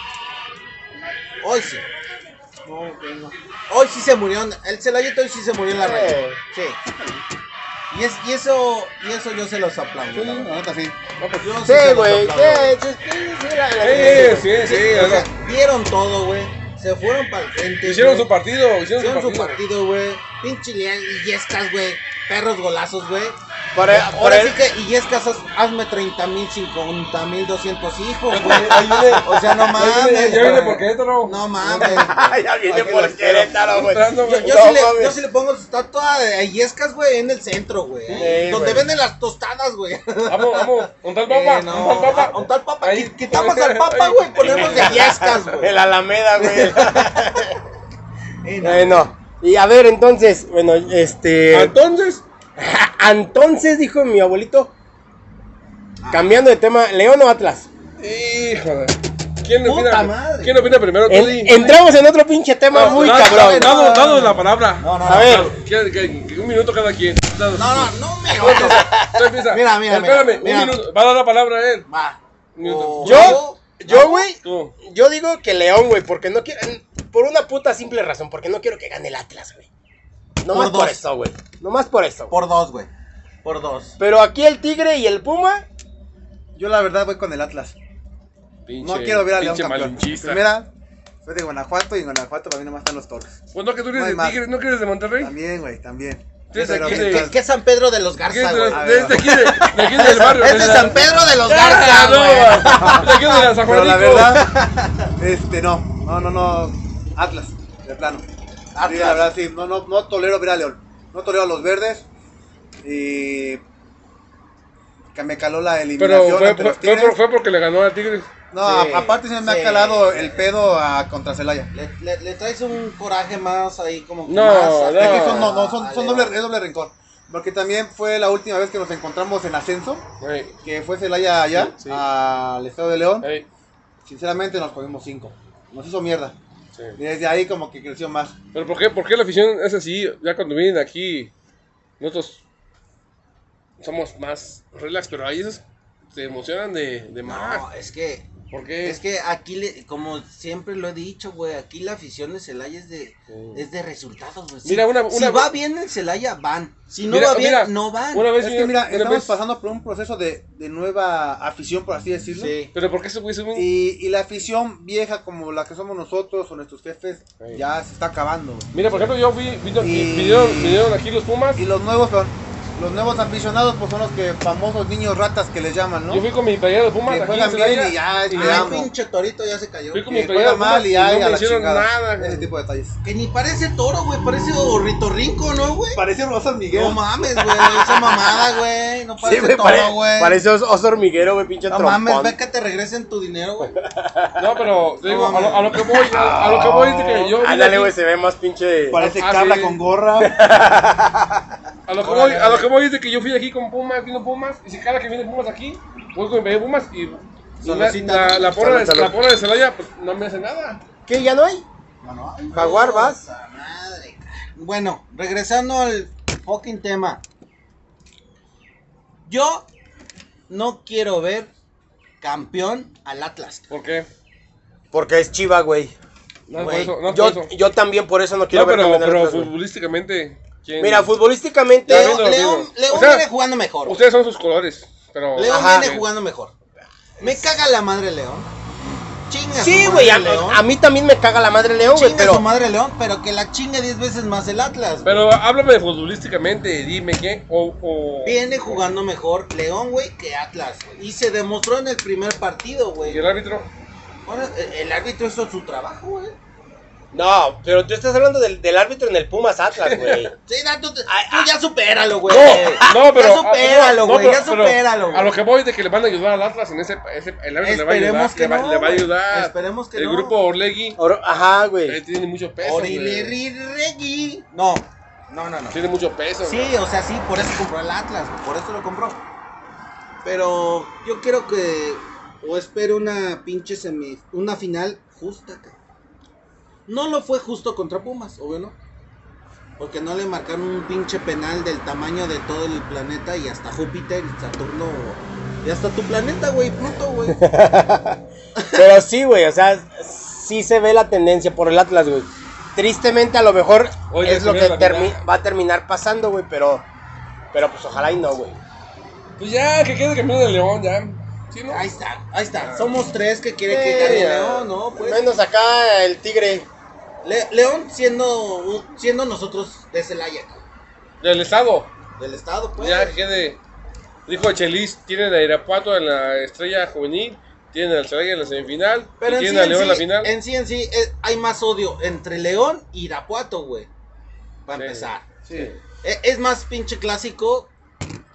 Hoy sí. Hoy sí se murieron. El Celayito hoy sí se murió en la Sí. raya. Sí. Y, es, y eso y eso yo se los aplaudo. Sí, la neta sí. No, pues, Yo Sí, güey. Sí, sí, sí, sí, la- la- Sí, sí, sí. O o sea, sea, dieron todo, güey. Se fueron para el frente. Hicieron su partido. Hicieron Hicieron su partido. güey. Pinche Illescas, güey. Perros golazos, güey. Ahora el- por el- sí que Illescas, haz- hazme 30 mil, 50 mil, 200 hijos, güey. O sea, no mames. Ya viene por Querétaro. No mames. ya viene por. Querétaro, güey. Yo, yo No sí le, yo sí le pongo su estatua de Illescas, güey, en el centro, güey. Sí, donde venden las tostadas, güey. Vamos, vamos. Un tal papa. Eh, no, Un tal papa. a- un tal papa. Ahí. Qui- Quitamos al papa, güey, ponemos de Illescas, güey. El Alameda, güey. Eh, no. y a ver, entonces, bueno, este. Entonces, Entonces, dijo mi abuelito, cambiando de tema, ¿León o Atlas? híjole. ¿Quién Puta opina, madre. ¿Quién opina primero? En- Tony? entramos en otro pinche tema No, muy cabrón. Dado, dado la palabra. No, no, A no. ver, que un minuto cada quien. Dado. No, no, no me empieza. Mira, mira, Espérame, mira, un mira. minuto. Va a dar la palabra a él. Va. Un minuto. O- yo, yo, güey, yo digo que León, güey, porque no quiero, por una puta simple razón, porque no quiero que gane el Atlas, güey. No Por más por eso, güey. No más por eso. Por dos, güey. por dos. Pero aquí el Tigre y el Puma. Yo la verdad voy con el Atlas. Pinche, No quiero ver a León campeón. Primera, soy de Guanajuato y en Guanajuato para mí nomás están los toros. Pues no, que tú No eres de. Tigre, ¿no que eres de Monterrey? También, güey, también. De aquí de- ¿Qué es San Pedro de los ¿Qué Garza, de, güey? De, de aquí, de, de aquí del barrio? Es de la- San Pedro de los Ah, Garza, no, güey. De aquí de la San Pero la verdad, este, no, no, no, no, Atlas, de plano. Atlas. Sí, la verdad, sí, no, no, no tolero ver a León. No tolero a los verdes. Y que me caló la eliminación. Pero fue, ante fue, los fue, Tigres. por- fue porque le ganó a Tigres. No, Sí, aparte se me sí. ha calado el pedo a contra Celaya. Le, le- le traes un coraje más ahí como que No, más no. Es que son, no, no, son, doble, es doble rencor. Porque también fue la última vez que nos encontramos en ascenso, que fue Celaya allá, Sí, sí. al estado de León. Sinceramente nos comimos cinco. Nos hizo mierda. Sí. Y desde ahí como que creció más. Pero ¿por qué, ¿por qué la afición es así? Ya cuando vienen aquí, nosotros somos más relax, pero ahí esos se emocionan de, de más. No, es que ¿Por qué? es que aquí le, como siempre lo he dicho, güey, aquí la afición de Celaya es de Sí. es de resultados, güey. Si- Mira, una- si una- va bien en Celaya van. Si no Mira, va bien, mira, no van. Una vez, Es que mira, una estamos vez- pasando por un proceso de, de nueva afición, por así decirlo. Sí. Pero ¿por qué se puede un... Y, y la afición vieja como la que somos nosotros o nuestros jefes Sí. ya se está acabando. Mira, por ejemplo, yo fui, vino, Y- vinieron, vinieron aquí los Pumas. Y los nuevos, perdón, los nuevos aficionados pues son los que famosos niños ratas que les llaman, ¿no? Yo fui con mi playera de Pumas que juegan bien y ya y Ay, amo. pinche torito ya se cayó. Fui con mi Que playera de juega mal y ya, no me hicieron chingada. nada. Ese güey. tipo de detalles. Que ni parece toro, güey, parece ornitorrinco, ¿no, güey? Parece Rosa Miguel. No mames, güey, esa mamada, güey, no parece Sí, güey, toro, pare- güey. parece os- oso hormiguero, güey, pinche No trompón. mames, ve que te regresen tu dinero, güey. No, pero te digo, No, a, lo, a lo que voy, a, a lo que voy es de que yo. Ándale, güey, se ve más pinche. Parece Ah, cabra con gorra. A lo que voy, a lo que voy es de que yo fui aquí con Pumas, vino Pumas, y si cada que viene Pumas aquí, voy con mi Pumas y. y la, la, la porra de, la porra de Celaya, pues no me hace nada. ¿Qué? ¿Ya no hay? No, no. Jaguar, vas. Puta madre. Bueno, regresando al fucking tema. Yo no quiero ver campeón al Atlas. ¿Por qué? Porque es chiva, güey. No, Güey, por eso, no, Yo, por eso. yo también por eso no quiero No, ver pero, campeón al pero Atlas, futbolísticamente. ¿Quién? Mira, futbolísticamente. Ya León, viendo, León, viendo. León O sea, viene jugando mejor. Ustedes son sus colores, pero. León Ajá. viene jugando mejor. Me caga la madre León. Chinga Sí, güey, a, mí también me caga la madre León, güey, Chinga pero. su madre León, pero que la chingue 10 veces más el Atlas. Pero háblame de futbolísticamente, dime qué. O, o... Viene jugando mejor León, güey, que Atlas. Y se demostró en el primer partido, güey. ¿Y el árbitro? El árbitro hizo su trabajo, güey. No, pero tú estás hablando del, del árbitro en el Pumas Atlas, güey. Sí, da, tú, tú ya supéralo, güey. No, no, pero. Ya supéralo, no, güey, ya supéralo, A lo que voy de que le van a ayudar al Atlas en ese. ese el árbitro le va a ayudar. Esperemos que le, va, no, le va a ayudar. Esperemos que el no. grupo Orlegui Oro- Ajá, eh, güey. tiene mucho peso. güey. Orilirregui. No, no, no, no. Tiene mucho peso. Sí, o sea, sí, por eso compró el Atlas, por eso lo compró. Pero yo quiero que o espero una pinche semi, una final justa. cabrón. No lo fue justo contra Pumas, obvio no. Porque no le marcaron un pinche penal del tamaño de todo el planeta y hasta Júpiter y Saturno y hasta tu planeta, güey, Pluto, güey. Pero sí, güey, o sea, sí se ve la tendencia por el Atlas, güey. Tristemente, a lo mejor Oye, es lo que va a terminar pasando, güey, pero. Pero pues ojalá y no, güey. Pues ya, que quede campeón de León, ya. ¿Sí, no? Ahí está, ahí está. Somos tres que quiere que Sí, gane. León, ¿no? Pues. Menos acá el Tigre. Le- León siendo siendo nosotros de Celaya. Del Estado. del estado, pues. Ya que quede. Dijo Chelis, tienen a Irapuato en la estrella juvenil, tienen al Celaya en la semifinal, Pero y en sí, tienen a León en la final. en sí, en sí, eh, hay más odio entre León y Irapuato, güey. Para Sí. empezar. Sí. Eh, es más pinche clásico.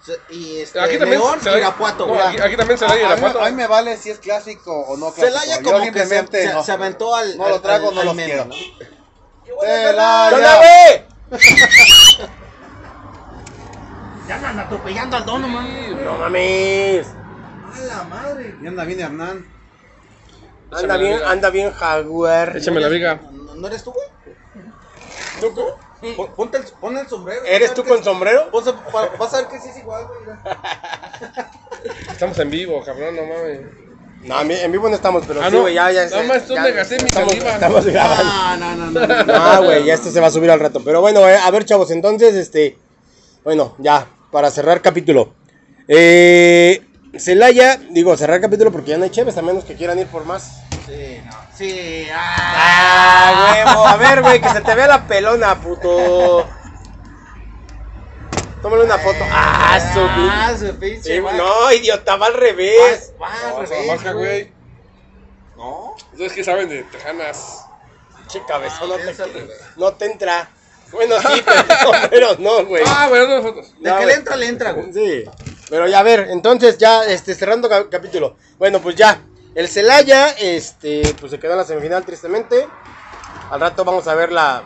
Se- Y este, Aquí también León y Celaya- Irapuato, no, güey. aquí, aquí también Celaya y a, a mí, Irapuato. a mí me vale si es clásico o no clásico. Celaya Yo como que se, se- no. se aventó al. No lo trago, al- no medio, quiero. ¿no? Celaya. Ya andan atropellando al dono, man. No mames. A la madre. Y anda bien Hernán. Anda bien, anda bien Jaguar. Échame la viga. ¿No, no eres tú, güey? ¿Tú, tú? Pon- Ponte el, pon el sombrero. ¿Eres tú con que- sombrero? Vas a, pa- vas a ver que sí es igual, güey. Estamos en vivo, cabrón, no mames. No, en vi- en vivo no estamos, pero Ah, sí, no. güey, ya, ya. Nada más tú gasté mi estamos, saliva. Estamos grabando. No, no, no, no. Ah, güey, ya esto se va a subir al rato. Pero bueno, eh, a ver, chavos, entonces, este. Bueno, ya. para cerrar capítulo. Eh, Celaya, digo, cerrar capítulo porque ya no hay cheves, a menos que quieran ir por más. Sí, no. Sí, Ah, huevo. A ver, güey, que se te vea la pelona, puto. Tómale una foto. Ah, su Ah, pinche- su pinche. No, idiota, va al revés. Va, va al No, revés, marca, güey. No. Ustedes que saben de tejanas. Che, cabezón, no Ah, es al te, no te entra. Bueno, sí, pero, no, güey. Ah, bueno, no fotos. De Ya, que le entra, le entra, güey. Sí. Pero ya a ver, entonces ya este cerrando ca- capítulo. Bueno, pues ya. El Celaya este pues se quedó en la semifinal tristemente. Al rato vamos a ver la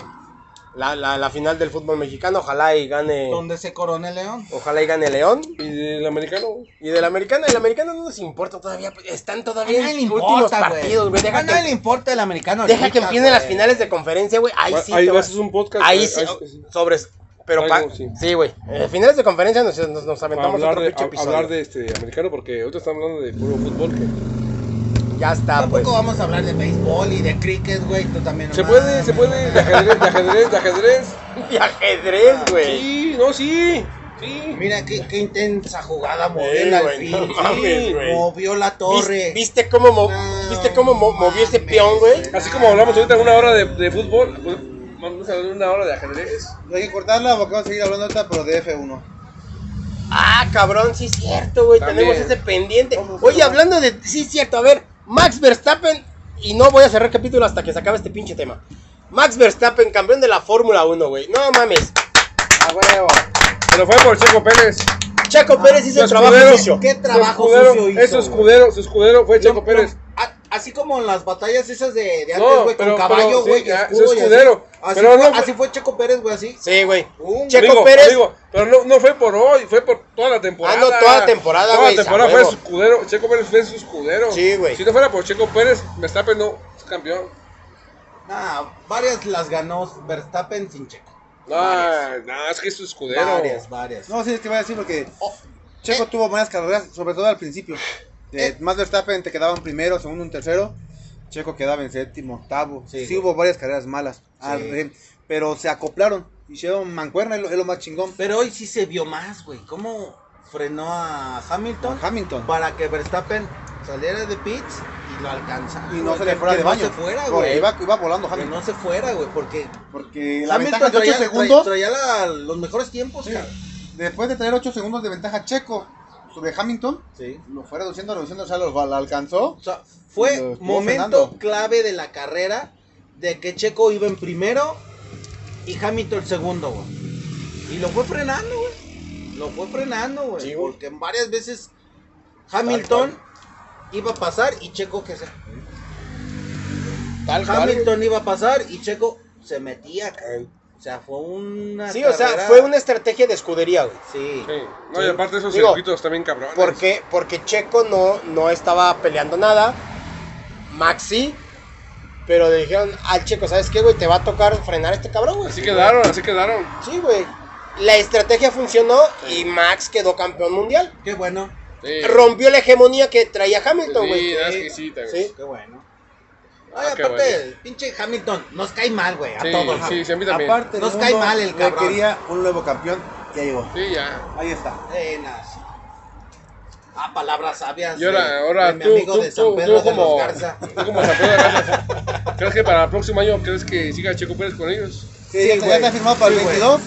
la, la, la final del fútbol mexicano, ojalá y gane Donde se corona el león. ojalá y gane León ¿Y del americano? y del americano, el americano no nos importa todavía, pues, están todavía en últimos importa, güey. partidos, güey. Deja A nadie le que, importa el americano. deja que empiecen las finales de conferencia, güey. Ahí sí. Ahí vas, un podcast. Ahí ahí- sí, sobres. Pero no, sí. sí, güey. Eh, finales de conferencia nos, nos, nos aventamos hablar otro de, episodio. hablar de este americano porque ahorita están hablando de puro fútbol. Que Ya está, Tampoco pues. vamos a hablar de béisbol y de cricket, güey. Tú también. se puede, se puede, de ajedrez, de ajedrez, de ajedrez. Y ajedrez, güey. Sí, no, sí, sí. Mira qué, qué intensa jugada movió Sí, el güey, alfil. no mames, güey. movió la torre. ¿Viste, viste cómo, mo- No, ¿viste cómo mo- movió ese mames, peón, güey? güey. Así como hablamos ahorita una hora de, de fútbol, pues, vamos a hablar una hora de ajedrez. Hay que cortarla porque vamos a seguir hablando ahorita, pero de F1. Ah, cabrón, sí es cierto, güey. También. Tenemos ese pendiente. Oye, hablando de. Sí es cierto, a ver. Max Verstappen. Y no voy a cerrar capítulo hasta que se acabe este pinche tema. Max Verstappen, campeón de la Fórmula 1, güey. No mames. A huevo. Pero fue por Checo Pérez. Chaco Pérez hizo el trabajo escudero. sucio. ¿Qué trabajo su escudero, sucio hizo, Es su güey? escudero, su escudero fue Checo No, Pérez. no, así como en las batallas esas de, de antes, No, güey, con caballo, güey, sí, escudo su y así. escudero. Así, Pero fue, no fue- así fue Checo Pérez, güey, así. Sí, güey. Checo Amigo, Pérez. amigo, pero no, no fue por hoy, fue por toda la temporada. Ah, no, toda la temporada, Toda güey, la temporada fue su escudero. Checo Pérez fue su escudero. Sí, güey. Si no fuera por Checo Pérez, Verstappen no es campeón. Nah, varias las ganó Verstappen sin Checo. No, es que es su escudero. Varias, varias. No, sí, es que voy a decir porque Checo tuvo buenas carreras, sobre todo al principio. De Eh. más Verstappen te quedaban primero, segundo, un tercero. Checo quedaba en séptimo, octavo. Sí, hubo varias carreras malas. Sí. re- pero se acoplaron. Hicieron mancuerna, es lo, es lo más chingón. Pero hoy sí se vio más, güey. ¿Cómo frenó a Hamilton? Hamilton. Para que Verstappen saliera de pits y lo alcanzara. Y no güey, se le que- fuera que de no baño. se fuera, güey. Iba, iba volando Que Hamilton. no se fuera, güey, porque Porque la Hamilton ventaja de 8 traía, segundos. traía la- los mejores tiempos, Sí. Después de tener 8 segundos de ventaja Checo sobre Hamilton, Sí. lo fue reduciendo, reduciendo, o sea, lo, lo alcanzó. O sea, fue momento frenando. clave de la carrera de que Checo iba en primero y Hamilton segundo, güey. Y lo fue frenando, güey. Lo fue frenando, güey. Sí, porque varias veces Hamilton iba a pasar y Checo que se... Tal cual, Hamilton iba a pasar y Checo se metía, cabrón. O sea, fue una Sí, o sea, carrera- fue una estrategia de escudería, güey. Sí. Sí. No, y aparte esos Digo, circuitos también cabrones. Porque, porque Checo no, no estaba peleando nada. Maxi. Pero le dijeron al Checo, ¿sabes qué, güey? Te va a tocar frenar a este cabrón, güey. Así quedaron, así quedaron. Sí, güey. La estrategia funcionó y Max quedó campeón mundial. Qué bueno. Sí. Rompió la hegemonía que traía Hamilton, Sí, güey. es que sí, también. Sí. Qué bueno. Ah, Ay, qué aparte, bueno. pinche Hamilton nos cae mal, güey, a Sí, todos. sí, sí, a mí también. Aparte, Nos cae mal el cabrón. requería un nuevo campeón. Ya llegó. Sí, ya. Ahí está. Buenas. Ah, palabras sabias. Y ahora, de- ahora de mi tú, amigo tú, de San tú, Pedro tú de como, los Garza. tú como San Pedro de Garza, ¿crees que para el próximo año crees que siga Checo Pérez con ellos? Sí, Sí, ya, está- güey. ya está firmado para Sí, el güey. 22.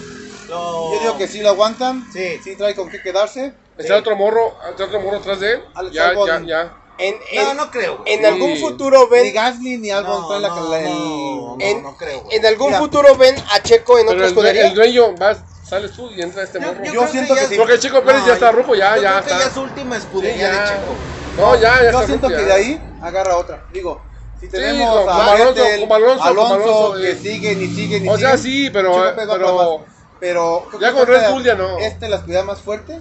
No. Yo digo que sí lo aguantan. Sí. Sí trae con qué quedarse. Está otro morro, está otro morro atrás de él. Alex Ya, Albon. ya, ya. En, No, en- no creo, güey. en Sí. algún futuro Ni ven. Gasly ni Albon No, traen la, no, la- el- no, en, no creo, güey. en algún Mira. futuro ven a Checo en Pero otra escudería. el dueño, vas, sales tú y entra este Yo- morro. yo Yo creo siento que es- sí. Porque Checo Pérez ya está ruco, ya, yo ya creo que está. ya es su última Sí, escudería ya. de Checo. No, ya, ya Yo está siento ruco, que ya. de ahí agarra otra. Digo, si tenemos como a Alonso, Vettel, como Alonso, como Alonso, que eh. sigue, ni sigue, ni O sigue. sea, sí, pero- pero-. Pero creo Ya que con Red Bull ya no. Esta es la escudería más fuerte.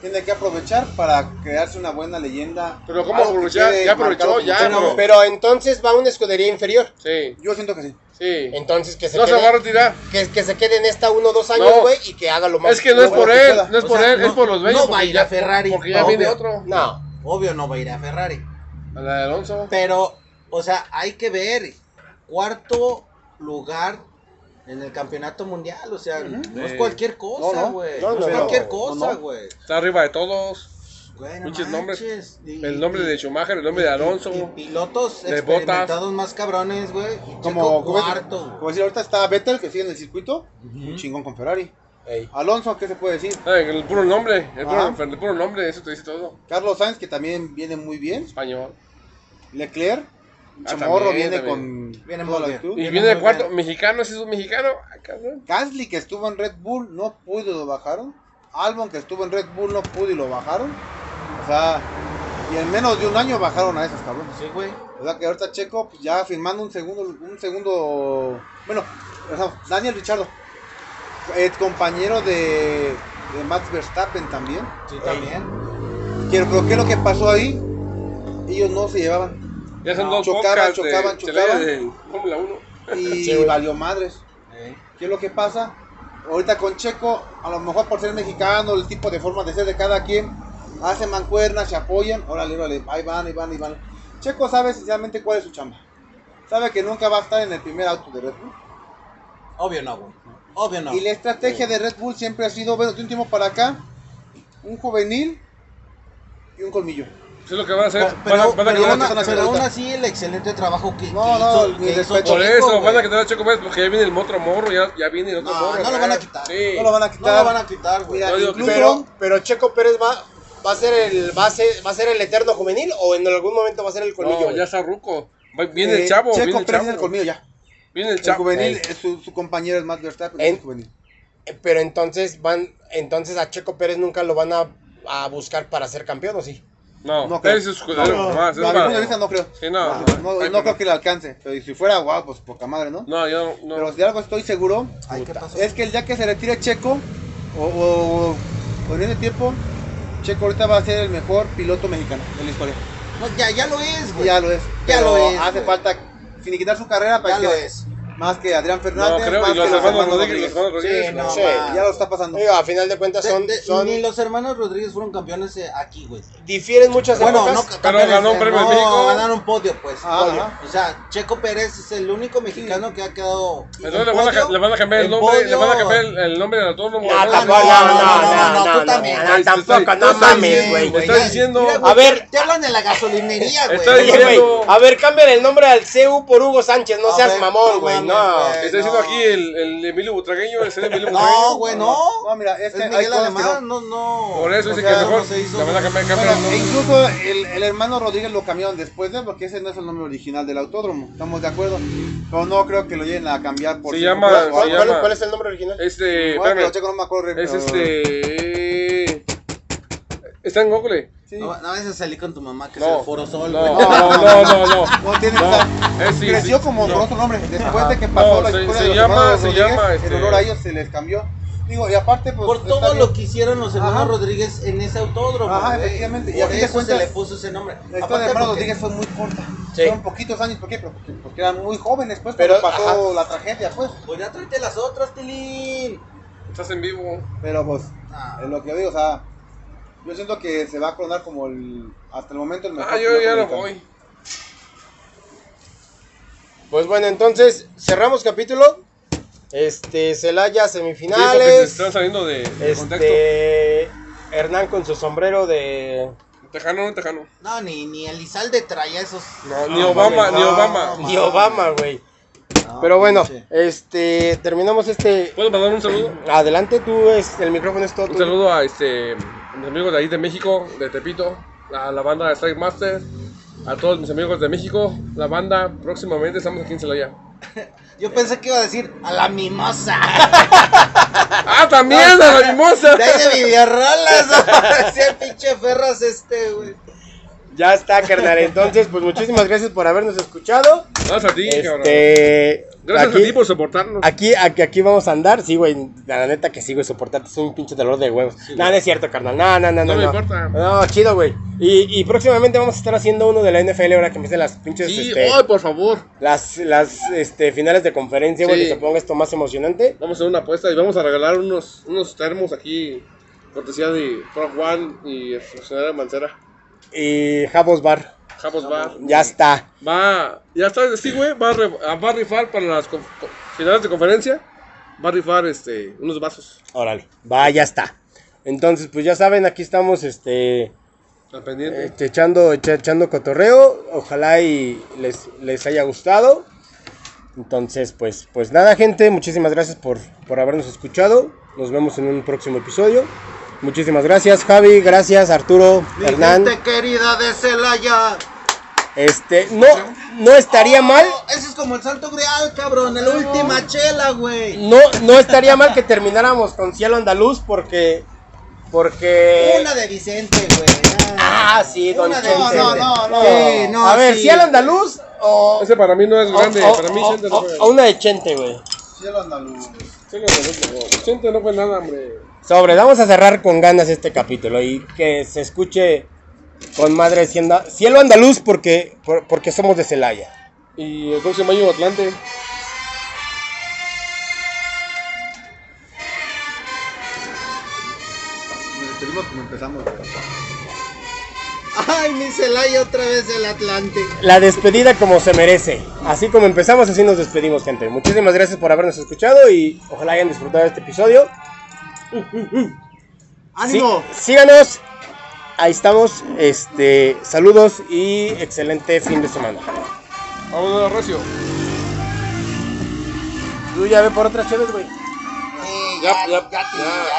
Tiene que aprovechar para crearse una buena leyenda. Pero ¿cómo aprovechar? quede Ya aprovechó, ya, pero, pero- entonces va a una escudería inferior. Sí, Yo siento que sí. sí. Entonces que se, No se va a quede, retirar. que, que se quede en esta uno o dos años, No. güey, y que haga lo más. Es que no es por él, no es O por sea, él, no- es por los dueños. no va a ir a Ferrari, Porque ya obvio. viene otro. No. Obvio no va a ir a Ferrari. A la de Alonso. Pero, o sea, hay que ver. Cuarto lugar en el campeonato mundial, o sea, no es cualquier cosa, no. güey. No, No, no, es cualquier cosa, no. güey. Está arriba de todos. Güey, no Pinches nombres. Y- El nombre y- de Schumacher, el nombre de Alonso. Y pilotos de experimentados más cabrones, güey. Y Como, cuarto, como decir, ahorita está Vettel que sigue en el circuito, un chingón con Ferrari. Ey. Alonso, ¿qué se puede decir? Ah, el puro nombre, el puro, el puro nombre, eso te dice todo. Carlos Sainz, que también viene muy bien. Español. Leclerc, chamorro, también, viene también. con Viene muy la bien. actitud. Y Viene viene de cuarto, bien. mexicano, si es un mexicano. Ah. Gasly, que estuvo en Red Bull, no pudo y lo bajaron. Albon, que estuvo en Red Bull, no pudo y lo bajaron. O sea, y en menos de un año bajaron a esos cabrones. Sí, güey. O sea que ahorita Checo pues, ya firmando un segundo, un segundo, bueno, o sea, Daniel Richardo, el compañero de, de Max Verstappen también. Sí, también. Quiero creo que lo que pasó ahí, ellos no se llevaban Ya son No, dos chocaban, chocaban, de, chocaban. de Fórmula 1. y Sí, valió madres. Eh. ¿Qué es lo que pasa? Ahorita con Checo, a lo mejor por ser mexicano, el tipo de forma de ser de cada quien, hacen mancuernas, se apoyan, órale, órale, ahí van, ahí van, ahí van. Checo sabe sinceramente cuál es su chamba. Sabe que nunca va a estar en el primer auto de Red Bull. Obvio no, güey. Obvio no. Y la estrategia de Red Bull siempre ha sido, bueno, de un tiempo para acá, un juvenil y un colmillo. Eso es lo que van a hacer. Pero, van a, van a pero son así pero aún así el excelente trabajo que, No, que no, hizo, que hizo. Por eso, güey. van a quitar a Checo Pérez porque ya viene el otro morro, ya, ya viene el otro No, morro. no lo van a quitar. Sí. No lo van a No quitar. lo van a quitar, güey. Pero, pero Checo Pérez va, va a ser el va a ser, va a ser el eterno juvenil o en algún momento va a ser el colmillo. No, ya está ruco. Viene eh, el chavo, Checo viene el Pérez chavo. es el colmillo ya. Viene el El chavo. juvenil, Ey. es su, su compañero es Max Verstappen, En- es el juvenil. Eh, Pero entonces van, entonces a Checo Pérez nunca lo van a, a buscar para ser campeón, ¿o sí? No, No creo. es escudero, No, nomás, no, es a mi para- punto de vista no creo. Sí, no, no, no. no, no creo que le alcance. Pero si fuera guau, pues poca madre, ¿no? No, yo no. Pero de algo estoy seguro, Ay, ¿qué pasó? es que el día que se retire Checo, o, o, o en ese tiempo, Checo ahorita va a ser el mejor piloto mexicano de la historia. No, ya, ya lo es, güey. ya lo es. Ya Pero lo es, Hace güey. falta finiquitar su carrera para Ya que lo es. Más que Adrián No, Fernández, creo, más y los que hermanos Rodríguez, los hermanos Rodríguez. Sí, no, no. Sí. Ya lo está pasando. A final de cuentas son, De- de- son Ni los hermanos Rodríguez fueron campeones eh, aquí, güey. difieren muchas Bueno, no campeones, ganó un eh, premio no, México. ganaron podio, pues. Ajá, Podio. ajá. O sea, Checo Pérez es el único mexicano que ha quedado. Entonces le van, a, le van a cambiar el nombre, le van a cambiar el, el nombre del autónomo. No, ¿no? no, no, no, no, no, no, tú no, también, no, tampoco, no mames, güey. Me está Ya- diciendo- A ver. Te, hablan de la gasolinería, güey. A ver, cambia el nombre al CU por Hugo Sánchez, no seas mamón, no güey, no. güey. Está diciendo no. aquí el, el Emilio Butragueño, ese de Emilio Butragueño. No, güey, no. No, mira, es Es que hay Miguel Alemán, no. no. Por eso O dice sea, que mejor no se hizo, le van a güey. cambiar, cambiar Bueno, el e nombre. incluso el, el hermano Rodríguez lo cambiaron después de, porque ese no es el nombre original del autódromo, estamos de acuerdo. Pero no creo que lo lleguen a cambiar por Se llama- ¿Cuál, se algo. cuál- llama- cuál es el nombre original? Este, Bueno, pero espérame. checo, no me acuerdo. Es pero- este. Está en Google. Sí. No, no vayas a salir con tu mamá que No. es el Foro Sol, No, güey. no, no, no, no. No tiene es sí, creció sí, como otro nombre. Después de que pasó No, la historia se de los llama- hermanos se Rodríguez, llama, en este- honor a ellos se les cambió. Digo, y aparte, pues. Por todo bien. lo que hicieron los hermanos Ajá. Rodríguez en ese autódromo. Ajá, efectivamente. Y a eso cuentas, se le puso ese nombre. La historia Aparte de hermano porque- Rodríguez fue muy corta. Sí. Fueron poquitos años, ¿por qué? Pero Porque, porque eran muy jóvenes, pues, Pero, pero pasó ajá. la tragedia, pues. Pues ya tráete las otras, Tilín. Estás en vivo. Pero pues, Ah. es lo que yo digo, o sea, yo siento que se va a coronar como el, hasta el momento el mejor. Ah, yo ya no mexicano. voy. Pues bueno, entonces cerramos capítulo. Este, Celaya Sí, porque se semifinales. están saliendo de, de contexto. este, Hernán con su sombrero de Tejano, no tejano. No, ni, ni Elizalde traía esos. No, ni Obama, ni no, Obama. no, y Obama, güey. No, Pero bueno, pinche. este, terminamos este. ¿Puedo mandar un saludo? Adelante, tú, es, el micrófono es todo Un tuyo. saludo a este, mis amigos de ahí de México, de Tepito, a la banda de Strike Master, a todos mis amigos de México, la banda, próximamente estamos aquí en Celaya. Yo pensé que iba a decir a la mimosa. ¡Ah, también a la mimosa! De ahí de Villarrolas. Decía pinche Ferras este, güey. Ya está, carnal. Entonces, pues muchísimas gracias por habernos escuchado. Gracias a ti, cabrón. Este, Gracias aquí, a ti por soportarnos. Aquí, aquí, aquí vamos a andar. Sí, güey. La neta que sí, güey. Soportarte es un pinche dolor de huevos. no es cierto, carnal. No, no, no, no. No me importa. No, chido, güey. Y, y próximamente vamos a estar haciendo uno de la NFL ahora que empiecen las pinches. Sí, este, ay, por favor. las, las este, finales de conferencia, güey. Sí. Que se ponga esto más emocionante. Vamos a hacer una apuesta y vamos a regalar unos, unos termos aquí, cortesía de Prof One y el funcionario Mancera. Y Javos Bar. Japos Bar. Ya está. Va, ya está, sí, güey, va, a va rifar para las finales de conferencia. va a rifar este, unos vasos Órale, va, ya está. Entonces, pues ya saben, aquí estamos este, este, echando, echa- echando cotorreo. Ojalá y les, les haya gustado. Entonces, pues, pues nada, gente, muchísimas gracias por, por habernos escuchado. Nos vemos en un próximo episodio. Muchísimas gracias, Javi, gracias, Arturo, Mi Hernán. gente querida de Celaya. Este, no, no estaría mal, Oh, ese es como el Santo Grial, cabrón. El última chela, güey. no, no estaría mal que termináramos con Cielo Andaluz porque, porque. Una de Vicente, güey. Ah, sí, Don Una de. Vicente. no, no. Sí, no, A ver, sí. Cielo Andaluz o, Ese para mí no es grande, o- para mí o- no fue. o una de Chente, güey. Cielo andaluz. No, no, no, Chente no fue nada, hombre. Sobre, vamos a cerrar con ganas este capítulo y que se escuche con madre siendo cielo andaluz porque, por- porque somos de Celaya. Y el próximo año Atlante. Nos despedimos como empezamos. Ay, mi Celaya otra vez el Atlante. La despedida como se merece. Así como empezamos, así nos despedimos, gente. Muchísimas gracias por habernos escuchado y ojalá hayan disfrutado de este episodio. Sí, ¡Ánimo! síganos. Ahí estamos. Este, saludos y excelente fin de semana. Vámonos, Recio. Tú ya ve por otras chéves, güey. Sí, Ya, ya, ya, ya.